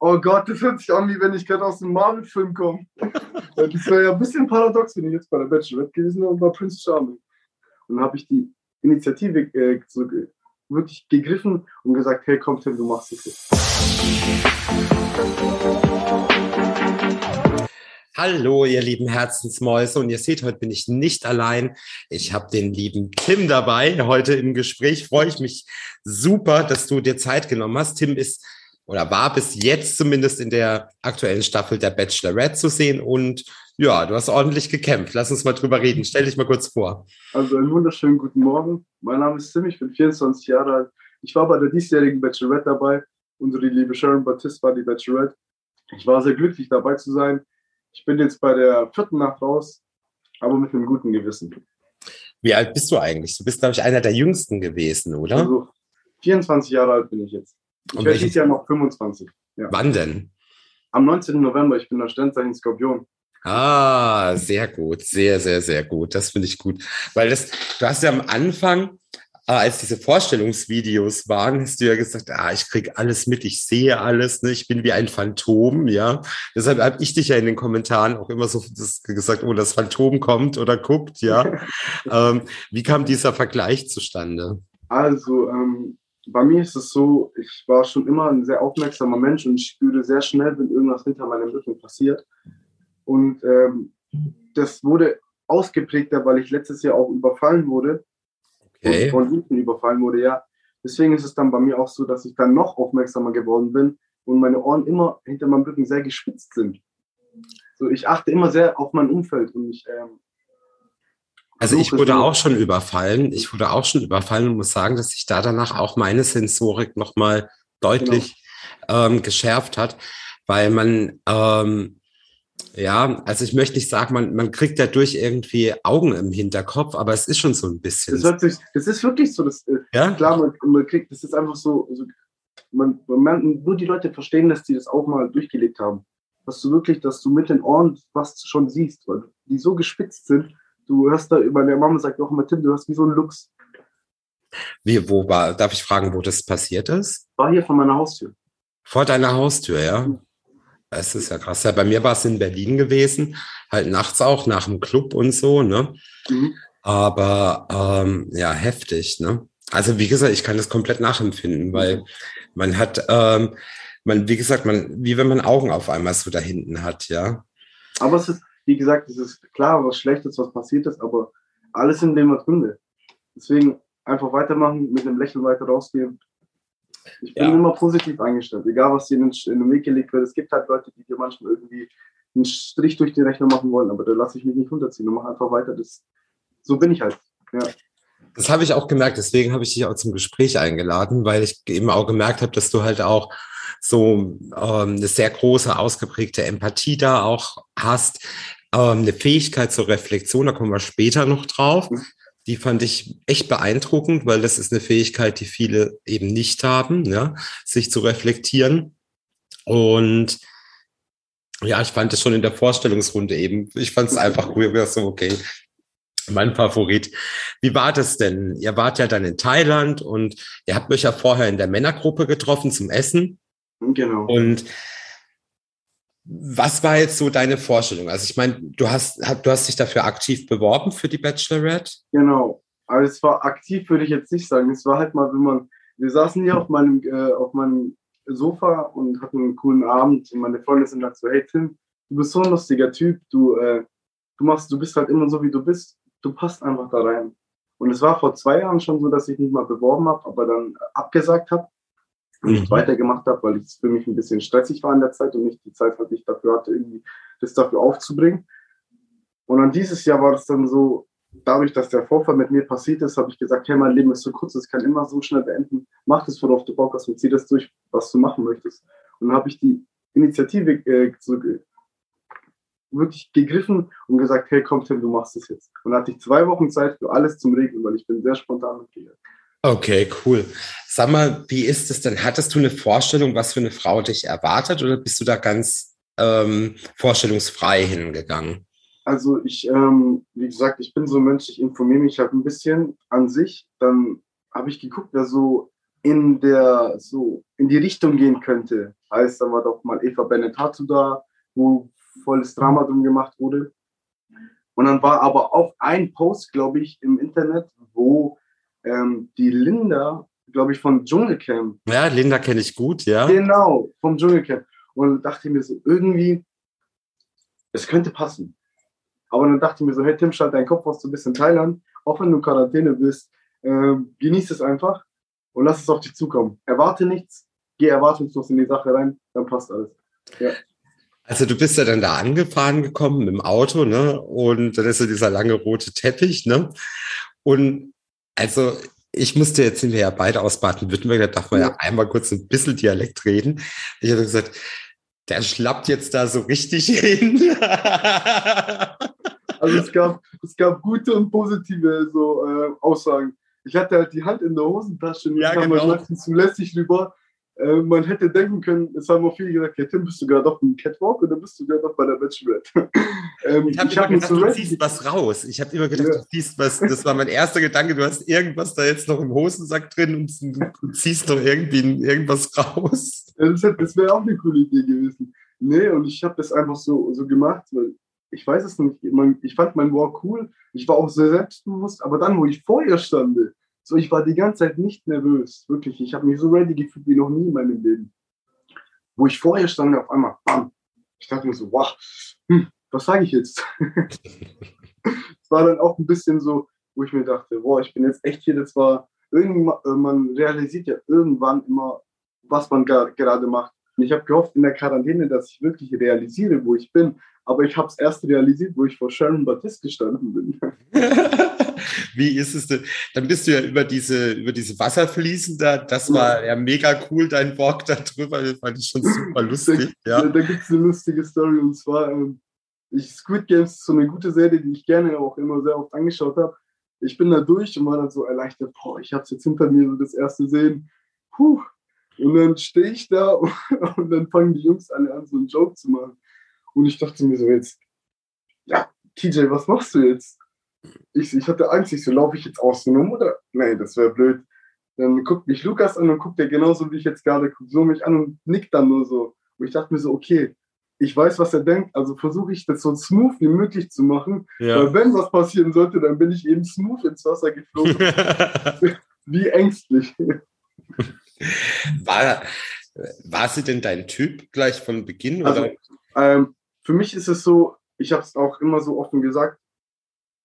oh Gott, das hört sich an, wie wenn ich gerade aus einem Marvel-Film komme. das wäre ja ein bisschen paradox, wenn ich jetzt bei der Bachelorette gewesen wäre und bei Prince Charming. Und dann habe ich die Initiative äh, so, wirklich gegriffen und gesagt, hey, komm Tim, du machst es jetzt. Hallo, ihr lieben Herzensmäuse. Und ihr seht, heute bin ich nicht allein. Ich habe den lieben Tim dabei. Heute im Gespräch freue ich mich super, dass du dir Zeit genommen hast. Tim ist oder war bis jetzt zumindest in der aktuellen Staffel der Bachelorette zu sehen. Und ja, du hast ordentlich gekämpft. Lass uns mal drüber reden. Stell dich mal kurz vor. Also einen wunderschönen guten Morgen. Mein Name ist Tim, ich bin 24 Jahre alt. Ich war bei der diesjährigen Bachelorette dabei. Unsere liebe Sharon Baptiste war die Bachelorette. Ich war sehr glücklich dabei zu sein. Ich bin jetzt bei der vierten Nacht raus, aber mit einem guten Gewissen. Wie alt bist du eigentlich? Du bist, glaube ich, einer der jüngsten gewesen, oder? Also 24 Jahre alt bin ich jetzt. Ich werde dieses Jahr noch 25. Ja. Wann denn? Am 19. November. Ich bin der Sternzeichen Skorpion. Ah, sehr gut, sehr, sehr, sehr gut. Das finde ich gut. Weil das, du hast ja am Anfang äh, als diese Vorstellungsvideos waren, hast du ja gesagt, ah, ich kriege alles mit, ich sehe alles, ne? ich bin wie ein Phantom, ja. Deshalb habe ich dich ja in den Kommentaren auch immer so gesagt, oh, das Phantom kommt oder guckt, ja. ähm, wie kam dieser Vergleich zustande? Also, ähm, bei mir ist es so, ich war schon immer ein sehr aufmerksamer Mensch und ich spüre sehr schnell, wenn irgendwas hinter meinem Rücken passiert. Und ähm, das wurde ausgeprägter, weil ich letztes Jahr auch überfallen wurde okay. von hinten überfallen wurde, ja. Deswegen ist es dann bei mir auch so, dass ich dann noch aufmerksamer geworden bin und meine Ohren immer hinter meinem Rücken sehr gespitzt sind. So, ich achte immer sehr auf mein Umfeld und ich. Ähm, also ich wurde auch schon überfallen. Ich wurde auch schon überfallen und muss sagen, dass sich da danach auch meine Sensorik nochmal deutlich genau. ähm, geschärft hat, weil man ähm, ja, also ich möchte nicht sagen, man, man kriegt dadurch irgendwie Augen im Hinterkopf, aber es ist schon so ein bisschen. Das, sich, das ist wirklich so. Das, äh, ja? Klar, man, man kriegt, das ist einfach so, so man, man, nur die Leute verstehen, dass die das auch mal durchgelebt haben. Dass du wirklich, dass du mit den Ohren was schon siehst, weil die so gespitzt sind. Du hörst da, meine Mama sagt auch immer, Tim, du hörst wie so ein Lux. Wie, wo war, darf ich fragen, wo das passiert ist? War hier vor meiner Haustür. Vor deiner Haustür, ja? Mhm. Es ist ja krass. Ja, bei mir war es in Berlin gewesen, halt nachts auch nach dem Club und so, ne? Mhm. Aber ähm, ja, heftig, ne? Also wie gesagt, ich kann das komplett nachempfinden, weil man hat, ähm, man, wie gesagt, man, wie wenn man Augen auf einmal so da hinten hat, ja. Aber es ist, wie gesagt, es ist klar, was Schlechtes, was passiert ist, aber alles in dem drin Deswegen einfach weitermachen, mit dem Lächeln weiter rausgehen ich bin ja. immer positiv eingestellt, egal was dir in, in den Weg gelegt wird. Es gibt halt Leute, die dir manchmal irgendwie einen Strich durch die Rechnung machen wollen, aber da lasse ich mich nicht runterziehen und mache einfach weiter. Das, so bin ich halt. Ja. Das habe ich auch gemerkt, deswegen habe ich dich auch zum Gespräch eingeladen, weil ich eben auch gemerkt habe, dass du halt auch so ähm, eine sehr große, ausgeprägte Empathie da auch hast, ähm, eine Fähigkeit zur Reflexion, da kommen wir später noch drauf. Mhm. Die fand ich echt beeindruckend, weil das ist eine Fähigkeit, die viele eben nicht haben, ja, sich zu reflektieren. Und ja, ich fand es schon in der Vorstellungsrunde eben, ich fand es einfach cool, so, okay, mein Favorit. Wie war das denn? Ihr wart ja dann in Thailand und ihr habt euch ja vorher in der Männergruppe getroffen zum Essen. Genau. Und was war jetzt so deine Vorstellung? Also ich meine, du hast, du hast dich dafür aktiv beworben für die Bachelorette? Genau. Aber es war aktiv, würde ich jetzt nicht sagen. Es war halt mal, wenn man, wir saßen hier auf meinem, äh, auf meinem Sofa und hatten einen coolen Abend und meine Freunde sind halt so, hey Tim, du bist so ein lustiger Typ, du, äh, du machst, du bist halt immer so, wie du bist, du passt einfach da rein. Und es war vor zwei Jahren schon so, dass ich mich mal beworben habe, aber dann abgesagt habe nicht mhm. weitergemacht habe, weil es für mich ein bisschen stressig war in der Zeit und nicht die Zeit, die ich dafür hatte, irgendwie das dafür aufzubringen. Und dann dieses Jahr war es dann so, dadurch, dass der Vorfall mit mir passiert ist, habe ich gesagt, hey, mein Leben ist so kurz, es kann immer so schnell beenden. Mach das, worauf du Bock hast und zieh das durch, was du machen möchtest. Und dann habe ich die Initiative äh, äh, wirklich gegriffen und gesagt, hey, komm Tim, du machst das jetzt. Und dann hatte ich zwei Wochen Zeit für alles zum Regeln, weil ich bin sehr spontan mitgegangen. Okay, cool. Sag mal, wie ist es denn? Hattest du eine Vorstellung, was für eine Frau dich erwartet oder bist du da ganz ähm, vorstellungsfrei hingegangen? Also ich, ähm, wie gesagt, ich bin so ein Mensch, ich informiere mich halt ein bisschen an sich. Dann habe ich geguckt, wer so in der, so, in die Richtung gehen könnte. Heißt, dann war doch mal Eva Benetatu da, wo volles Drama drum gemacht wurde. Und dann war aber auch ein Post, glaube ich, im Internet, wo ähm, die Linda, glaube ich, von Dschungelcamp. Ja, Linda kenne ich gut, ja. Genau, vom Dschungelcamp. Und dachte mir so, irgendwie, es könnte passen. Aber dann dachte ich mir so, hey Tim, schalt deinen Kopf aus, du bist in Thailand, auch wenn du in Quarantäne bist, äh, genieß es einfach und lass es auf dich zukommen. Erwarte nichts, geh erwartungslos in die Sache rein, dann passt alles. Ja. Also du bist ja dann da angefahren gekommen mit dem Auto, ne? Und dann ist so dieser lange rote Teppich, ne? Und also ich musste jetzt sind wir ja beide aus Baden-Württemberg, da darf man ja. ja einmal kurz ein bisschen Dialekt reden. Ich habe gesagt, der schlappt jetzt da so richtig hin. also es gab, es gab gute und positive so äh, Aussagen. Ich hatte halt die Hand in der Hosentasche und ja, kam genau. meistens zu lässig rüber. Äh, man hätte denken können, es haben auch viele gesagt, ja Tim, bist du gerade auf dem Catwalk oder bist du gerade noch bei der Bachelorette? ähm, ich habe hab immer gedacht, du ziehst was raus. Ich habe immer gedacht, ja. du ziehst was, das war mein erster Gedanke, du hast irgendwas da jetzt noch im Hosensack drin und du ziehst doch irgendwie irgendwas raus. Das, das wäre auch eine coole Idee gewesen. Nee, und ich habe das einfach so, so gemacht, weil ich weiß es nicht. Ich fand mein Walk cool. Ich war auch sehr selbstbewusst, aber dann, wo ich vor ihr stande, so, ich war die ganze Zeit nicht nervös. Wirklich. Ich habe mich so ready gefühlt wie noch nie in meinem Leben. Wo ich vorher stand, auf einmal, bam. Ich dachte mir so, wow, hm, was sage ich jetzt? Es war dann auch ein bisschen so, wo ich mir dachte, boah, ich bin jetzt echt hier, das war, irgendwann, äh, man realisiert ja irgendwann immer, was man gerade macht. Und ich habe gehofft in der Quarantäne, dass ich wirklich realisiere, wo ich bin. Aber ich habe es erst realisiert, wo ich vor Sharon Baptiste gestanden bin. Wie ist es denn? Dann bist du ja über diese, über diese Wasserfließen da. Das war ja mega cool, dein Walk da drüber. Das fand ich schon super lustig. Ja. Da, da gibt es eine lustige Story und zwar, ähm, ich, Squid Games ist so eine gute Serie, die ich gerne auch immer sehr oft angeschaut habe. Ich bin da durch und war dann so erleichtert, boah, ich habe es jetzt hinter mir, so das erste Sehen. Puh. Und dann stehe ich da und, und dann fangen die Jungs alle an, so einen Joke zu machen. Und ich dachte mir so jetzt, ja, TJ, was machst du jetzt? ich, ich hatte Angst, ich so, laufe ich jetzt rum oder? Nein, das wäre blöd. Dann guckt mich Lukas an und guckt er genauso wie ich jetzt gerade, guckt so mich an und nickt dann nur so. Und ich dachte mir so, okay, ich weiß, was er denkt, also versuche ich das so smooth wie möglich zu machen. Ja. Weil wenn was passieren sollte, dann bin ich eben smooth ins Wasser geflogen. wie ängstlich. War, war sie denn dein Typ gleich von Beginn? Also, ähm, für mich ist es so, ich habe es auch immer so offen gesagt,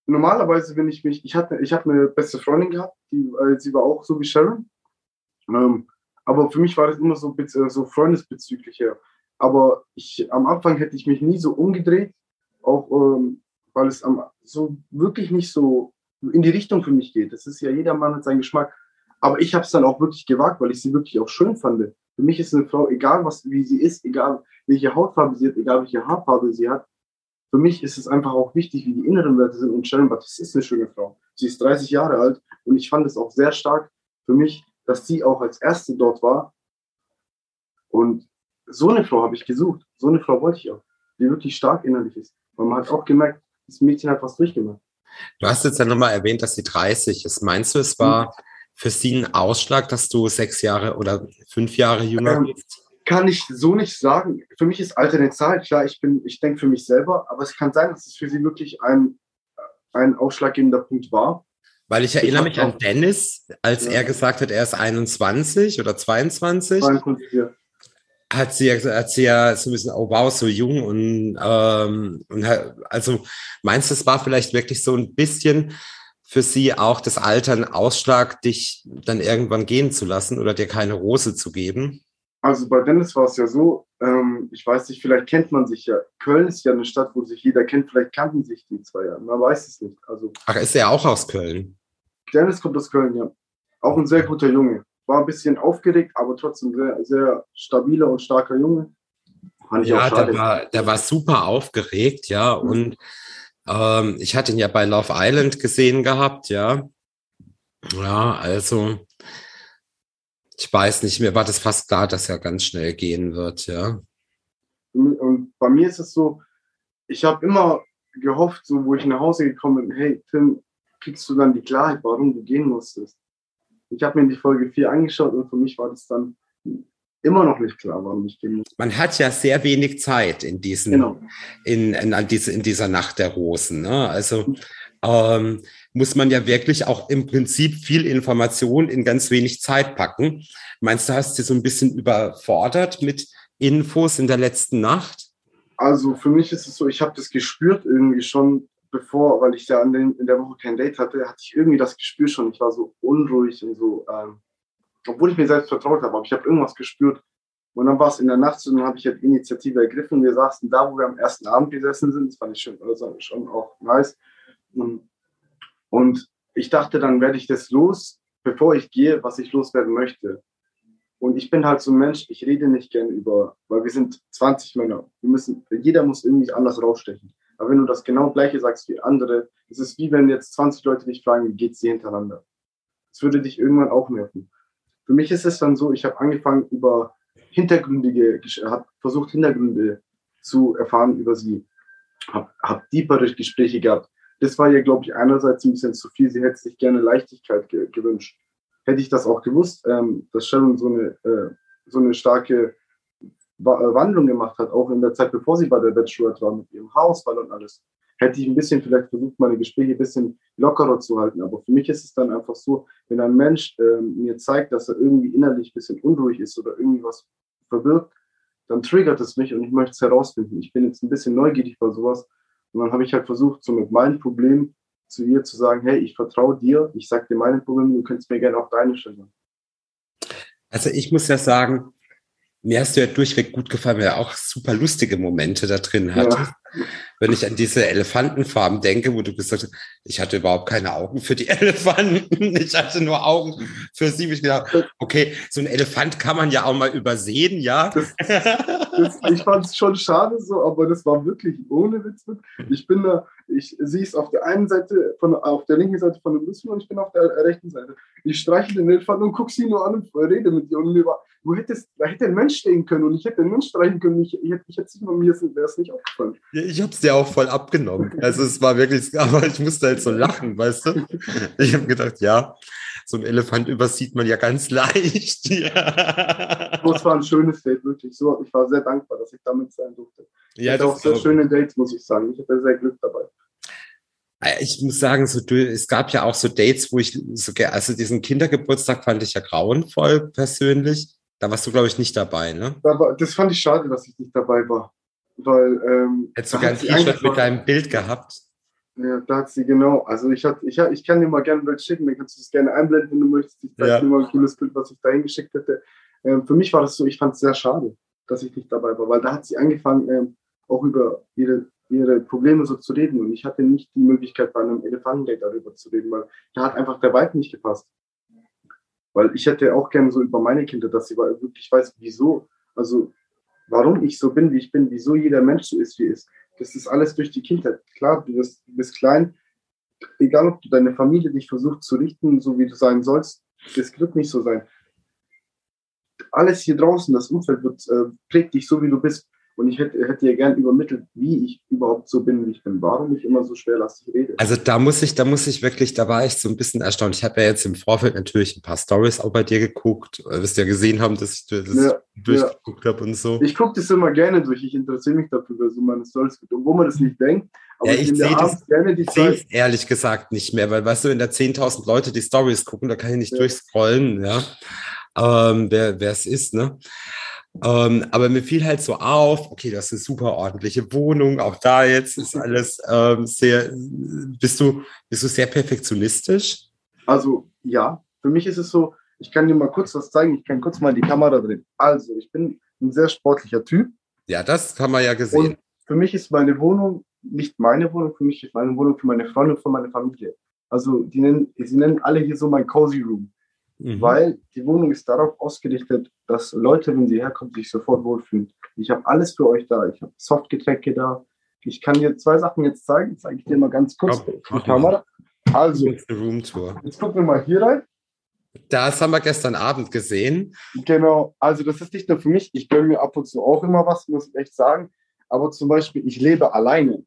normalerweise, wenn ich mich, ich hatte, ich habe eine beste Freundin gehabt, die, äh, sie war auch so wie Sharon. Ähm, aber für mich war das immer so, äh, so freundesbezüglicher. Aber ich, am Anfang hätte ich mich nie so umgedreht, auch ähm, weil es am, so wirklich nicht so in die Richtung für mich geht. Das ist ja jeder Mann hat seinen Geschmack. Aber ich habe es dann auch wirklich gewagt, weil ich sie wirklich auch schön fand. Für mich ist eine Frau, egal was, wie sie ist, egal welche Hautfarbe sie hat, egal welche Haarfarbe sie hat, für mich ist es einfach auch wichtig, wie die inneren Werte sind. Und Sharon Baptiste ist eine schöne Frau. Sie ist 30 Jahre alt und ich fand es auch sehr stark für mich, dass sie auch als Erste dort war. Und so eine Frau habe ich gesucht. So eine Frau wollte ich auch, die wirklich stark innerlich ist. Und man hat auch gemerkt, das Mädchen hat was durchgemacht. Du hast jetzt ja nochmal erwähnt, dass sie 30 ist. Meinst du, es war mhm. Für sie ein Ausschlag, dass du sechs Jahre oder fünf Jahre jünger ähm, bist? kann ich so nicht sagen. Für mich ist Alter eine Zahl. Klar, ich bin, ich denke für mich selber, aber es kann sein, dass es für sie wirklich ein, ein ausschlaggebender Punkt war. Weil ich erinnere ich mich an Dennis, als ja. er gesagt hat, er ist 21 oder 22. 22 ja. Hat sie, hat sie ja so ein bisschen, oh wow, so jung und, ähm, und also meinst du, es war vielleicht wirklich so ein bisschen für sie auch das Alter ein Ausschlag, dich dann irgendwann gehen zu lassen oder dir keine Rose zu geben? Also bei Dennis war es ja so, ähm, ich weiß nicht, vielleicht kennt man sich ja. Köln ist ja eine Stadt, wo sich jeder kennt, vielleicht kannten sich die zwei ja. Man weiß es nicht. Also, Ach, ist er auch aus Köln? Dennis kommt aus Köln, ja. Auch ein sehr guter Junge. War ein bisschen aufgeregt, aber trotzdem sehr, sehr stabiler und starker Junge. Ja, der war, der war super aufgeregt, ja. Mhm. Und ähm, ich hatte ihn ja bei Love Island gesehen gehabt, ja. Ja, also ich weiß nicht, mir war das fast klar, dass er ganz schnell gehen wird, ja. Und bei mir ist es so, ich habe immer gehofft, so wo ich nach Hause gekommen bin, hey Tim, kriegst du dann die Klarheit, warum du gehen musstest? ich habe mir die Folge 4 angeschaut und für mich war das dann immer noch nicht klar, warum ich gehen muss. Man hat ja sehr wenig Zeit in diesen, genau. in, in, in, diese, in dieser Nacht der Rosen. Ne? Also ähm, muss man ja wirklich auch im Prinzip viel Information in ganz wenig Zeit packen. Meinst du, hast du so ein bisschen überfordert mit Infos in der letzten Nacht? Also für mich ist es so, ich habe das gespürt irgendwie schon bevor, weil ich ja in, den, in der Woche kein Date hatte, hatte ich irgendwie das Gespür schon. Ich war so unruhig und so, ähm, obwohl ich mir selbst vertraut habe, aber ich habe irgendwas gespürt. Und dann war es in der Nacht und dann habe ich halt Initiative ergriffen. Wir saßen da, wo wir am ersten Abend gesessen sind. Das fand ich schon, also schon auch nice. Und, ich dachte, dann werde ich das los, bevor ich gehe, was ich loswerden möchte. Und ich bin halt so ein Mensch, ich rede nicht gern über, weil wir sind 20 Männer. Wir müssen, jeder muss irgendwie anders rausstechen. Aber wenn du das genau gleiche sagst wie andere, es ist wie wenn jetzt 20 Leute dich fragen, wie geht's dir hintereinander? Das würde dich irgendwann auch nerven. Für mich ist es dann so, ich habe angefangen über hintergründige, habe versucht Hintergründe zu erfahren über sie, habe hab deepere Gespräche gehabt. Das war ihr, glaube ich, einerseits ein bisschen zu viel. Sie hätte sich gerne Leichtigkeit ge gewünscht. Hätte ich das auch gewusst, ähm, dass Sharon so eine, äh, so eine starke äh, Wandlung gemacht hat, auch in der Zeit, bevor sie bei der Bachelorette war, mit ihrem Hausball und alles, hätte ich ein bisschen vielleicht versucht, meine Gespräche ein bisschen lockerer zu halten. Aber für mich ist es dann einfach so, wenn ein Mensch äh, mir zeigt, dass er irgendwie innerlich ein bisschen unruhig ist oder irgendwie was verbirgt, dann triggert es mich und ich möchte es herausfinden. Ich bin jetzt ein bisschen neugierig bei sowas. Und dann habe ich halt versucht, so mit meinem Problem zu ihr zu sagen, hey, ich vertraue dir, ich sage dir meine Probleme, du könntest mir gerne auch deine stellen. Also ich muss ja sagen, mir hast du ja durchweg gut gefallen, weil er auch super lustige Momente da drin hat. Ja. Wenn ich an diese Elefantenfarben denke, wo du gesagt hast, ich hatte überhaupt keine Augen für die Elefanten, ich hatte nur Augen für sie. Ich gedacht, okay, so ein Elefant kann man ja auch mal übersehen, ja. Das, das, ich fand es schon schade so, aber das war wirklich ohne Witz. Ich bin da, ich, sie ist auf der einen Seite, von, auf der linken Seite von dem Müssen und ich bin auf der rechten Seite. Ich streiche den Elefanten und gucke sie nur an und rede mit ihr und war, du hättest, da hätte ein Mensch stehen können und ich hätte den Mensch streichen können. Ich, ich, ich hätte es mir wäre es nicht aufgefallen. Ja, ich habe es dir auch voll abgenommen. Also es war wirklich, aber ich musste halt so lachen, weißt du? Ich habe gedacht, ja, so ein Elefant übersieht man ja ganz leicht. Ja. Das war ein schönes Date, wirklich. So, ich war sehr dankbar, dass ich damit sein durfte. Ich ja, hatte auch sehr schöne Dates, muss ich sagen. Ich hatte sehr Glück dabei. Ich muss sagen, so du, es gab ja auch so Dates, wo ich so, also diesen Kindergeburtstag fand ich ja grauenvoll persönlich. Da warst du, glaube ich, nicht dabei, ne? das fand ich schade, dass ich nicht dabei war. Weil, ähm, Hättest du ein T-Shirt mit deinem Bild gehabt? Ja, da hat sie genau. Also ich, hat, ich, ich kann dir mal gerne ein Bild schicken, dann kannst du das gerne einblenden, wenn du möchtest. Ich zeige ja. dir mal ein cooles Bild, was ich da hingeschickt hätte. Ähm, für mich war das so, ich fand es sehr schade, dass ich nicht dabei war, weil da hat sie angefangen, ähm, auch über ihre, ihre Probleme so zu reden. Und ich hatte nicht die Möglichkeit, bei einem Elefantendate darüber zu reden, weil da hat einfach der Vibe nicht gepasst. Weil ich hätte auch gerne so über meine Kinder, dass sie wirklich weiß, wieso, also warum ich so bin, wie ich bin, wieso jeder Mensch so ist, wie er ist. Das ist alles durch die Kindheit. Klar, du bist, du bist klein, egal ob du deine Familie dich versucht zu richten, so wie du sein sollst, das wird nicht so sein. Alles hier draußen, das Umfeld wird, äh, prägt dich so, wie du bist. Und ich hätte, hätte ihr gern übermittelt, wie ich überhaupt so bin, wie ich bin, warum ich immer so schwerlastig rede. Also da muss ich, da muss ich wirklich, da war ich so ein bisschen erstaunt. Ich habe ja jetzt im Vorfeld natürlich ein paar Stories auch bei dir geguckt, wirst ja gesehen haben, dass ich das ja, durchgeguckt ja. habe und so. Ich gucke das immer gerne durch, ich interessiere mich dafür, so meine Stories, obwohl man das nicht denkt. Aber ja, ich, ich sehe das gerne die Zeit. ehrlich gesagt nicht mehr, weil weißt du, wenn da 10.000 Leute die Stories gucken, da kann ich nicht ja. durchscrollen, ja. Ähm, wer es ist, ne? Ähm, aber mir fiel halt so auf, okay, das ist eine super ordentliche Wohnung, auch da jetzt ist alles ähm, sehr, bist du, bist du sehr perfektionistisch? Also ja, für mich ist es so, ich kann dir mal kurz was zeigen, ich kann kurz mal die Kamera drehen. Also, ich bin ein sehr sportlicher Typ. Ja, das haben wir ja gesehen. Und für mich ist meine Wohnung nicht meine Wohnung, für mich ist meine Wohnung für meine Freunde und für meine Familie. Also, die nennen, sie nennen alle hier so mein Cozy Room. Mhm. Weil die Wohnung ist darauf ausgerichtet, dass Leute, wenn sie herkommen, sich sofort wohlfühlen. Ich habe alles für euch da. Ich habe Softgetränke da. Ich kann dir zwei Sachen jetzt zeigen. Zeige ich dir mal ganz kurz die Kamera. Also, jetzt gucken wir mal hier rein. Das haben wir gestern Abend gesehen. Genau, also das ist nicht nur für mich. Ich gönne mir ab und zu auch immer was, muss ich echt sagen. Aber zum Beispiel, ich lebe alleine.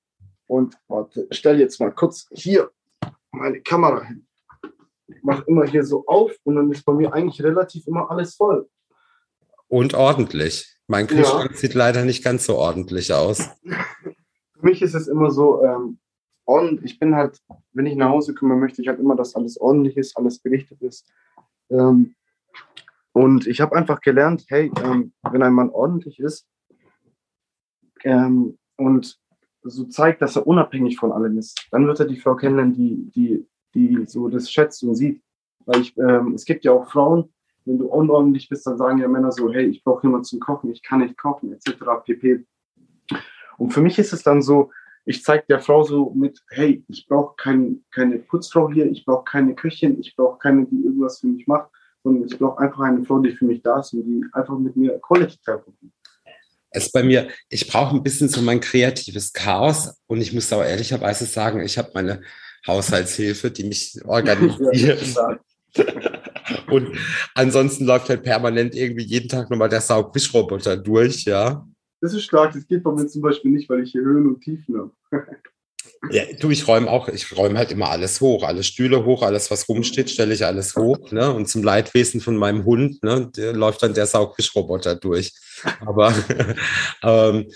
Und warte, stell jetzt mal kurz hier meine Kamera hin. Mache immer hier so auf und dann ist bei mir eigentlich relativ immer alles voll. Und ordentlich. Mein Kühlschrank ja. sieht leider nicht ganz so ordentlich aus. Für mich ist es immer so, ähm, ordentlich. Ich bin halt, wenn ich nach Hause komme, möchte ich halt immer, dass alles ordentlich ist, alles gerichtet ist. Ähm, und ich habe einfach gelernt, hey, ähm, wenn ein Mann ordentlich ist ähm, und so zeigt, dass er unabhängig von allem ist, dann wird er die Frau kennenlernen, die, die, die so das schätzt und sieht. Weil ich, ähm, es gibt ja auch Frauen, wenn du unordentlich bist, dann sagen ja Männer so, hey, ich brauche jemanden zum Kochen, ich kann nicht kochen, etc. pp. Und für mich ist es dann so, ich zeige der Frau so mit, hey, ich brauche kein, keine Putzfrau hier, ich brauche keine Köchin, ich brauche keine, die irgendwas für mich macht, sondern ich brauche einfach eine Frau, die für mich da ist und die einfach mit mir Quality Time verbringt. Es bei mir, ich brauche ein bisschen so mein kreatives Chaos und ich muss auch ehrlicherweise sagen, ich habe meine Haushaltshilfe, die mich organisiert. und ansonsten läuft halt permanent irgendwie jeden Tag nochmal der Saugwischroboter durch, ja. Das ist stark, das geht bei mir zum Beispiel nicht, weil ich hier Höhen und Tiefen habe. Ja, du, ich räume auch, ich räume halt immer alles hoch, alle Stühle hoch, alles, was rumsteht, stelle ich alles hoch, ne? Und zum Leidwesen von meinem Hund, ne, der läuft dann der Saugfischroboter durch. Aber ähm,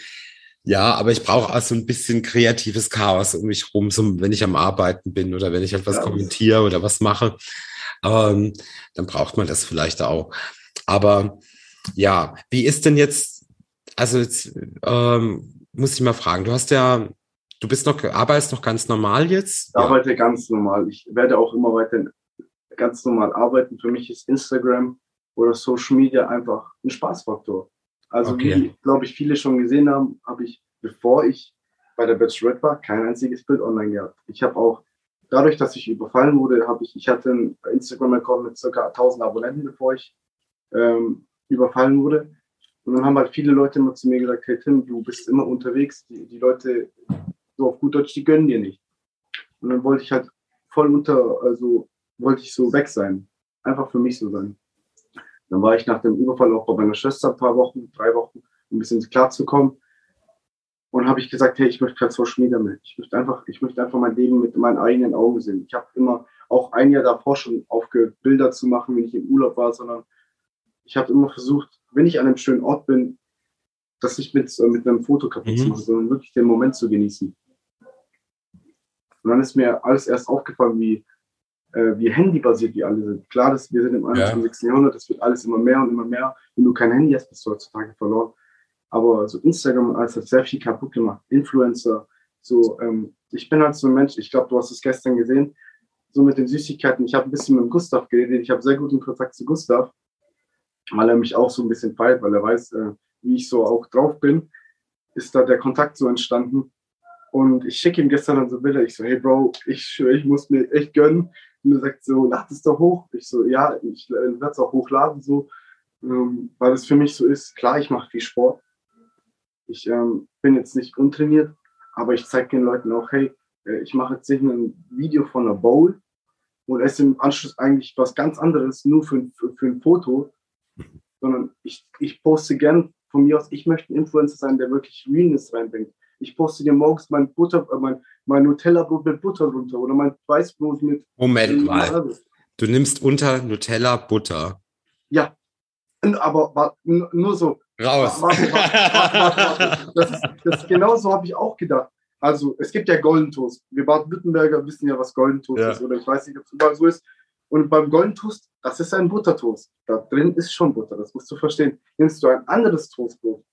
ja, aber ich brauche auch so ein bisschen kreatives Chaos um mich rum, so, wenn ich am Arbeiten bin oder wenn ich etwas ja. kommentiere oder was mache, ähm, dann braucht man das vielleicht auch. Aber ja, wie ist denn jetzt, also jetzt ähm, muss ich mal fragen, du hast ja Du bist noch, arbeitest noch ganz normal jetzt? Ich arbeite ganz normal. Ich werde auch immer weiter ganz normal arbeiten. Für mich ist Instagram oder Social Media einfach ein Spaßfaktor. Also okay. wie, glaube ich, viele schon gesehen haben, habe ich, bevor ich bei der Bachelorette war, kein einziges Bild online gehabt. Ich habe auch, dadurch, dass ich überfallen wurde, habe ich, ich hatte einen Instagram-Account mit circa 1000 Abonnenten, bevor ich ähm, überfallen wurde. Und dann haben halt viele Leute immer zu mir gesagt, hey Tim, du bist immer unterwegs, die, die Leute so auf gut Deutsch, die gönnen dir nicht. Und dann wollte ich halt voll unter, also wollte ich so weg sein. Einfach für mich so sein. Dann war ich nach dem Überfall auch bei meiner Schwester ein paar Wochen, drei Wochen, um ein bisschen klarzukommen. Und habe ich gesagt, hey, ich möchte kein Social Media mehr. Ich möchte einfach, ich möchte einfach mein Leben mit meinen eigenen Augen sehen. Ich habe immer auch ein Jahr davor schon aufgehört, Bilder zu machen, wenn ich im Urlaub war, sondern ich habe immer versucht, wenn ich an einem schönen Ort bin, das nicht mit, mit einem Foto kaputt mhm. zu machen, sondern wirklich den Moment zu genießen. Und dann ist mir alles erst aufgefallen, wie, äh, wie handybasiert die alle sind. Klar, dass wir sind im 21. Ja. Jahrhundert, das wird alles immer mehr und immer mehr. Wenn du kein Handy hast, bist du heutzutage verloren. Aber so Instagram alles hat sehr viel kaputt gemacht. Influencer, so, ähm, ich bin halt so ein Mensch, ich glaube, du hast es gestern gesehen, so mit den Süßigkeiten. Ich habe ein bisschen mit Gustav geredet, ich habe sehr guten Kontakt zu Gustav, weil er mich auch so ein bisschen feiert, weil er weiß, äh, wie ich so auch drauf bin, ist da der Kontakt so entstanden. Und ich schicke ihm gestern dann so Bilder. Ich so, hey Bro, ich schwöre, ich muss mir echt gönnen. Und er sagt so, lad es doch hoch. Ich so, ja, ich werde es auch hochladen, so, ähm, weil es für mich so ist. Klar, ich mache viel Sport. Ich ähm, bin jetzt nicht untrainiert, aber ich zeige den Leuten auch, hey, äh, ich mache jetzt nicht ein Video von einer Bowl und esse im Anschluss eigentlich was ganz anderes, nur für, für, für ein Foto, sondern ich, ich poste gern von mir aus, ich möchte ein Influencer sein, der wirklich Realness reinbringt ich poste dir morgens mein Butter, äh, mein, mein Nutella-Brot mit Butter drunter oder mein Weißbrot mit. Moment mal. Du nimmst unter Nutella Butter. Ja. Aber nur so. Raus. Warte, warte, warte, das, ist, das genau so habe ich auch gedacht. Also, es gibt ja Golden Toast. Wir Baden-Württemberger wissen ja, was Golden Toast ja. ist. Oder ich weiß nicht, ob es überall so ist. Und beim Golden Toast, das ist ein Buttertoast. Da drin ist schon Butter, das musst du verstehen. Nimmst du ein anderes Toastbrot,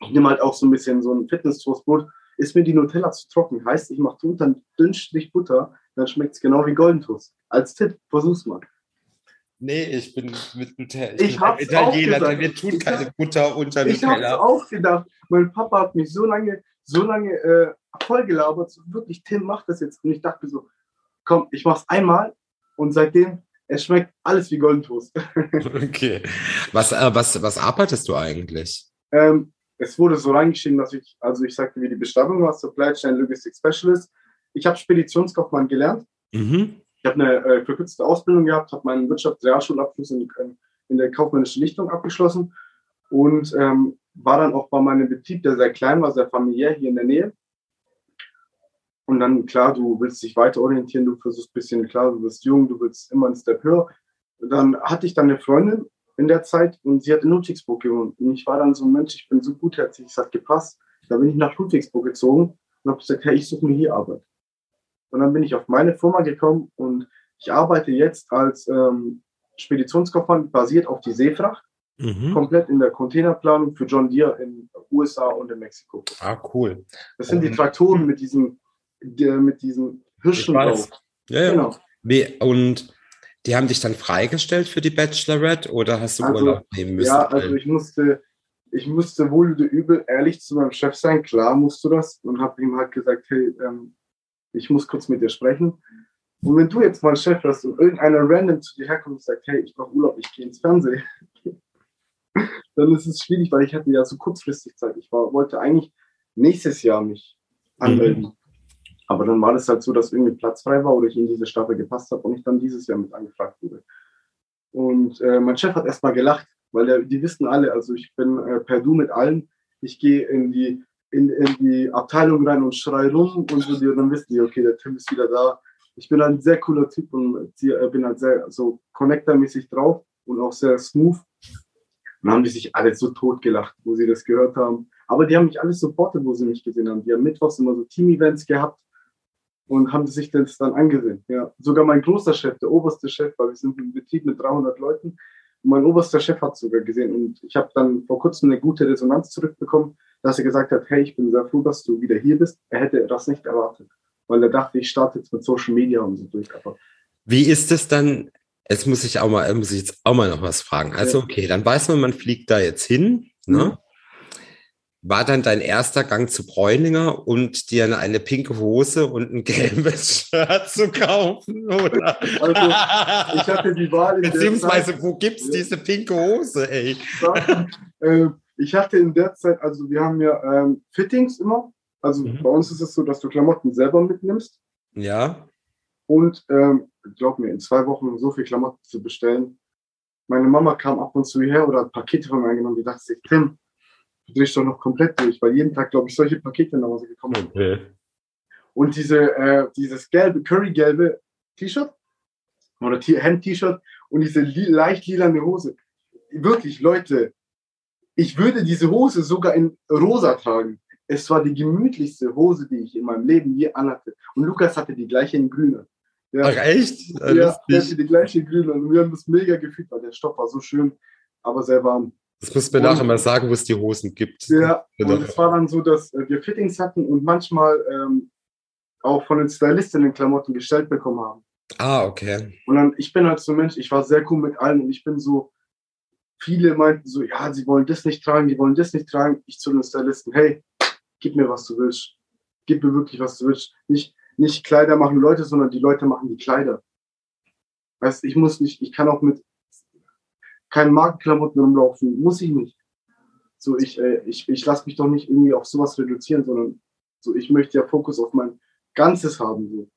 ich nehme halt auch so ein bisschen so ein Fitness-Toastbrot. Ist mir die Nutella zu trocken? Heißt, ich mache drunter einen dünnen Strich Butter, dann schmeckt es genau wie Golden Toast. Als Tipp, versuch's mal. Nee, ich bin mit Nutella. Ich, ich bin Italiener, denn wir tun keine hab, Butter unter ich Nutella. Ich habe auch gedacht. Mein Papa hat mich so lange, so lange äh, vollgelabert. So, wirklich, Tim macht das jetzt. Und ich dachte so, komm, ich mach's einmal und seitdem es schmeckt alles wie Golden Toast. okay. Was, äh, was, was arbeitest du eigentlich? Ähm, es wurde so reingeschrieben, dass ich, also ich sagte, wie die Beschreibung war, Supply Chain Logistics Specialist. Ich habe Speditionskaufmann gelernt. Mhm. Ich habe eine äh, verkürzte Ausbildung gehabt, habe meinen Wirtschaftsrealschulabschluss in, in, der kaufmännischen Lichtung abgeschlossen und ähm, war dann auch bei meinem Betrieb, der sehr klein war, sehr familiär hier in der Nähe. Und dann, klar, du willst dich weiter orientieren, du versuchst ein bisschen, klar, du bist jung, du willst immer einen Step höher. Dann hatte ich dann eine Freundin in der Zeit und sie hat in Ludwigsburg gewohnt. Und ich war dann so ein Mensch, ich bin so gutherzig, es hat gepasst. Da bin ich nach Ludwigsburg gezogen und habe gesagt, hey, ich suche mir hier Arbeit. Und dann bin ich auf meine Firma gekommen und ich arbeite jetzt als ähm, Speditionskaufmann basiert auf die Seefracht, mhm. komplett in der Containerplanung für John Deere in USA und in Mexiko. Ah, cool. Das sind um, die Traktoren mit diesen, mit diesen Hirschen drauf. Ja, ja. Genau. Wie, und die haben dich dann freigestellt für die Bachelorette oder hast du also, Urlaub nehmen müssen? Ja, also ich musste, ich musste wohl oder übel ehrlich zu meinem Chef sein. Klar musst du das. Und habe ihm halt gesagt, hey, ähm, ich muss kurz mit dir sprechen. Und wenn du jetzt mal Chef hast und irgendeiner random zu dir herkommt und sagt, hey, ich brauche Urlaub, ich gehe ins Fernsehen, dann ist es schwierig, weil ich hatte ja so kurzfristig Zeit. Ich war, wollte eigentlich nächstes Jahr mich anmelden. Mhm. Aber dann war das halt so, dass irgendwie Platz frei war oder ich in diese Staffel gepasst habe und ich dann dieses Jahr mit angefragt wurde. Und äh, mein Chef hat erstmal gelacht, weil der, die wissen alle, also ich bin äh, per Du mit allen. Ich gehe in die, in, in die Abteilung rein und schrei rum und so, die, dann wissen die, okay, der Tim ist wieder da. Ich bin ein sehr cooler Typ und äh, bin halt sehr so connectormäßig drauf und auch sehr smooth. Und dann haben die sich alle so tot gelacht, wo sie das gehört haben. Aber die haben mich alles supportet, wo sie mich gesehen haben. Die haben mittwochs immer so Team-Events gehabt und haben sich das dann angesehen. Ja. Sogar mein großer Chef, der oberste Chef, weil wir sind im Betrieb mit 300 Leuten, und mein oberster Chef hat sogar gesehen. Und ich habe dann vor kurzem eine gute Resonanz zurückbekommen, dass er gesagt hat, hey, ich bin sehr froh, dass du wieder hier bist. Er hätte das nicht erwartet, weil er dachte, ich starte jetzt mit Social Media und so durch. Aber Wie ist es dann? Jetzt muss ich auch mal, muss ich jetzt auch mal noch was fragen. Also, okay, dann weiß man, man fliegt da jetzt hin, ne? War dann dein erster Gang zu Bräuninger und dir eine pinke Hose und ein gelbes Shirt zu kaufen, oder? Also, ich hatte die Wahl. Beziehungsweise, Zeit, wo gibt's ja. diese pinke Hose, ey? Äh, ich hatte in der Zeit, also wir haben ja ähm, Fittings immer. Also mhm. bei uns ist es so, dass du Klamotten selber mitnimmst. Ja. Und ähm, glaub mir, in zwei Wochen so viel Klamotten zu bestellen. Meine Mama kam ab und zu hierher oder hat Pakete von mir eingenommen, die dachte sich, Tim, du drehst doch noch komplett durch, weil jeden Tag, glaube ich, solche Pakete nach Hause gekommen sind. Okay. Und diese, äh, dieses gelbe, currygelbe T-Shirt oder Hemd-T-Shirt und diese li leicht lilane Hose. Wirklich, Leute, ich würde diese Hose sogar in rosa tragen. Es war die gemütlichste Hose, die ich in meinem Leben je anhatte. Und Lukas hatte die gleiche in grüne. Ja. Ach echt? Ja, er hatte die gleiche in grüne. Und wir haben das mega gefühlt, weil der Stoff war so schön, aber sehr warm. Das müssen wir und, nachher mal sagen, wo es die Hosen gibt. Ja, genau. und es war dann so, dass äh, wir Fittings hatten und manchmal ähm, auch von den Stylistinnen Klamotten gestellt bekommen haben. Ah, okay. Und dann, ich bin halt so ein Mensch, ich war sehr cool mit allen und ich bin so, viele meinten so, ja, sie wollen das nicht tragen, die wollen das nicht tragen. Ich zu den Stylisten, hey, gib mir, was du willst. Gib mir wirklich, was du willst. Nicht, nicht Kleider machen Leute, sondern die Leute machen die Kleider. Weißt ich muss nicht, ich kann auch mit keine Markenklamotten rumlaufen, muss ich nicht. So, ich, äh, ich, ich lasse mich doch nicht irgendwie auf sowas reduzieren, sondern so, ich möchte ja Fokus auf mein Ganzes haben. So.